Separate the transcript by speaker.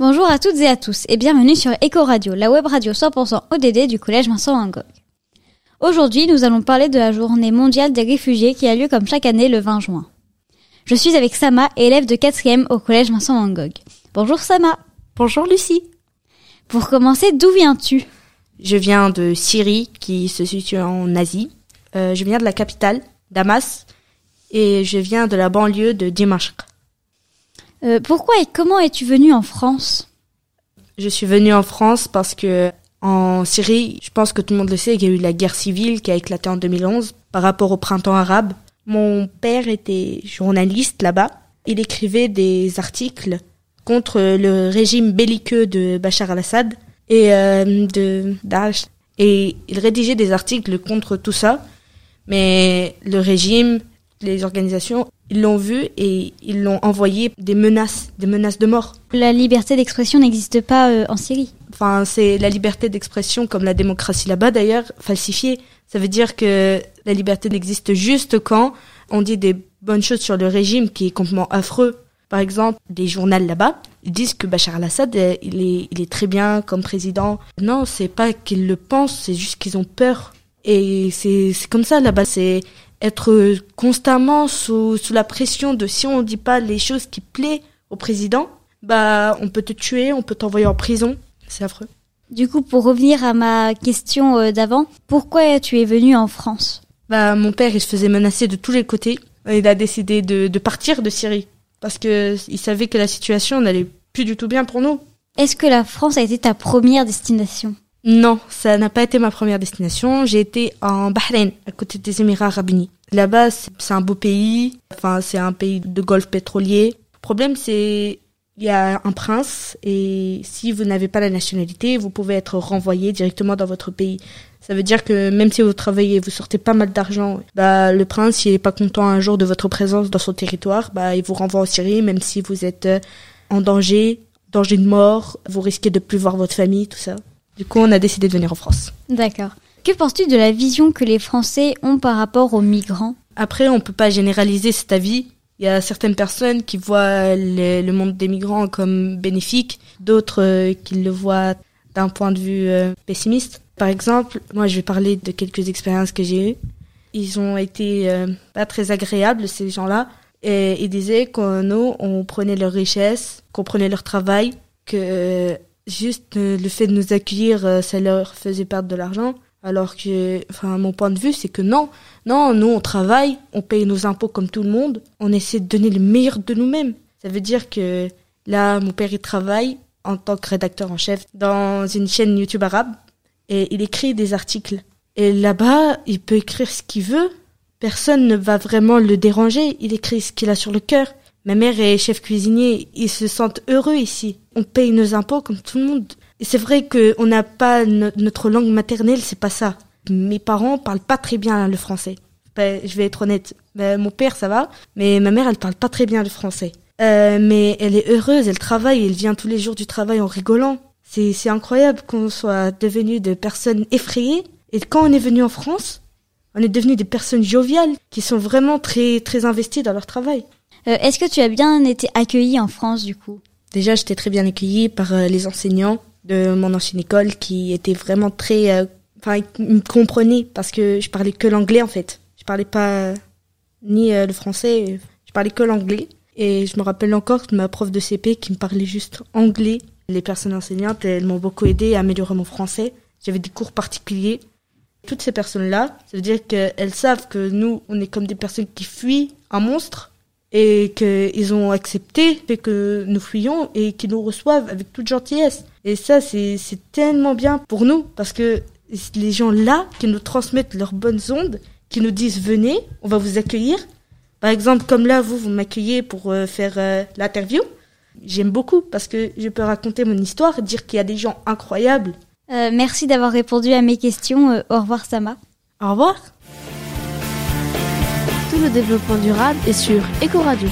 Speaker 1: Bonjour à toutes et à tous et bienvenue sur Eco Radio, la web radio 100% ODD du collège Vincent Van Gogh. Aujourd'hui, nous allons parler de la journée mondiale des réfugiés qui a lieu comme chaque année le 20 juin. Je suis avec Sama, élève de 4e au collège Vincent Van Gogh. Bonjour Sama.
Speaker 2: Bonjour Lucie.
Speaker 1: Pour commencer, d'où viens-tu?
Speaker 2: Je viens de Syrie qui se situe en Asie. Euh, je viens de la capitale, Damas, et je viens de la banlieue de Dimashq.
Speaker 1: Euh, pourquoi et comment es-tu venu en France?
Speaker 2: Je suis venu en France parce que en Syrie, je pense que tout le monde le sait, il y a eu la guerre civile qui a éclaté en 2011 par rapport au printemps arabe. Mon père était journaliste là-bas. Il écrivait des articles contre le régime belliqueux de Bachar al-Assad et euh, de Daesh. Et il rédigeait des articles contre tout ça. Mais le régime, les organisations, ils l'ont vu et ils l'ont envoyé des menaces, des menaces de mort.
Speaker 1: La liberté d'expression n'existe pas euh, en Syrie.
Speaker 2: Enfin, c'est la liberté d'expression, comme la démocratie là-bas d'ailleurs, falsifiée. Ça veut dire que la liberté n'existe juste quand on dit des bonnes choses sur le régime qui est complètement affreux. Par exemple, des journaux là-bas, ils disent que Bachar al-Assad, euh, il est, il est très bien comme président. Non, c'est pas qu'ils le pensent, c'est juste qu'ils ont peur. Et c'est comme ça là-bas, c'est être constamment sous, sous la pression de si on dit pas les choses qui plaisent au président, bah on peut te tuer, on peut t'envoyer en prison. C'est affreux.
Speaker 1: Du coup, pour revenir à ma question euh, d'avant, pourquoi tu es venu en France?
Speaker 2: Bah mon père, il se faisait menacer de tous les côtés. Il a décidé de, de partir de Syrie parce que il savait que la situation n'allait plus du tout bien pour nous.
Speaker 1: Est-ce que la France a été ta première destination?
Speaker 2: Non, ça n'a pas été ma première destination. J'ai été en Bahreïn, à côté des Émirats arabes unis. Là-bas, c'est un beau pays. Enfin, c'est un pays de golfe pétrolier. Le problème, c'est il y a un prince et si vous n'avez pas la nationalité, vous pouvez être renvoyé directement dans votre pays. Ça veut dire que même si vous travaillez, vous sortez pas mal d'argent, bah le prince, s'il est pas content un jour de votre présence dans son territoire, bah il vous renvoie en Syrie, même si vous êtes euh, en danger, danger de mort, vous risquez de plus voir votre famille, tout ça. Du coup, on a décidé de venir en France.
Speaker 1: D'accord. Que penses-tu de la vision que les Français ont par rapport aux migrants?
Speaker 2: Après, on peut pas généraliser cet avis. Il y a certaines personnes qui voient le, monde des migrants comme bénéfique, d'autres euh, qui le voient d'un point de vue euh, pessimiste. Par exemple, moi, je vais parler de quelques expériences que j'ai eues. Ils ont été euh, pas très agréables, ces gens-là. Et ils disaient que nous, on prenait leur richesse, qu'on prenait leur travail, que juste euh, le fait de nous accueillir, euh, ça leur faisait perdre de l'argent. Alors que, enfin, mon point de vue, c'est que non, non, nous, on travaille, on paye nos impôts comme tout le monde, on essaie de donner le meilleur de nous-mêmes. Ça veut dire que là, mon père, il travaille en tant que rédacteur en chef dans une chaîne YouTube arabe et il écrit des articles. Et là-bas, il peut écrire ce qu'il veut. Personne ne va vraiment le déranger. Il écrit ce qu'il a sur le cœur. Ma mère est chef cuisinier, ils se sentent heureux ici. On paye nos impôts comme tout le monde. C'est vrai qu'on n'a pas notre langue maternelle, c'est pas ça. Mes parents parlent pas très bien le français. Ben, je vais être honnête. Ben, mon père, ça va, mais ma mère, elle parle pas très bien le français. Euh, mais elle est heureuse, elle travaille, elle vient tous les jours du travail en rigolant. C'est, c'est incroyable qu'on soit devenu de personnes effrayées. Et quand on est venu en France, on est devenu des personnes joviales qui sont vraiment très, très investies dans leur travail.
Speaker 1: Euh, est-ce que tu as bien été accueilli en France du coup?
Speaker 2: Déjà, j'étais très bien accueillie par euh, les enseignants de mon ancienne école qui étaient vraiment très... Euh, enfin, ils me comprenaient parce que je parlais que l'anglais en fait. Je parlais pas ni le français, je parlais que l'anglais. Et je me rappelle encore de ma prof de CP qui me parlait juste anglais. Les personnes enseignantes, elles m'ont beaucoup aidé à améliorer mon français. J'avais des cours particuliers. Toutes ces personnes-là, ça veut dire qu'elles savent que nous, on est comme des personnes qui fuient un monstre et qu'ils ont accepté que nous fuyions et qu'ils nous reçoivent avec toute gentillesse. Et ça, c'est tellement bien pour nous parce que les gens là qui nous transmettent leurs bonnes ondes, qui nous disent venez, on va vous accueillir. Par exemple, comme là, vous, vous m'accueillez pour euh, faire euh, l'interview. J'aime beaucoup parce que je peux raconter mon histoire, dire qu'il y a des gens incroyables.
Speaker 1: Euh, merci d'avoir répondu à mes questions. au revoir, Sama.
Speaker 2: Au revoir
Speaker 3: le développement durable est sur Ecoradio.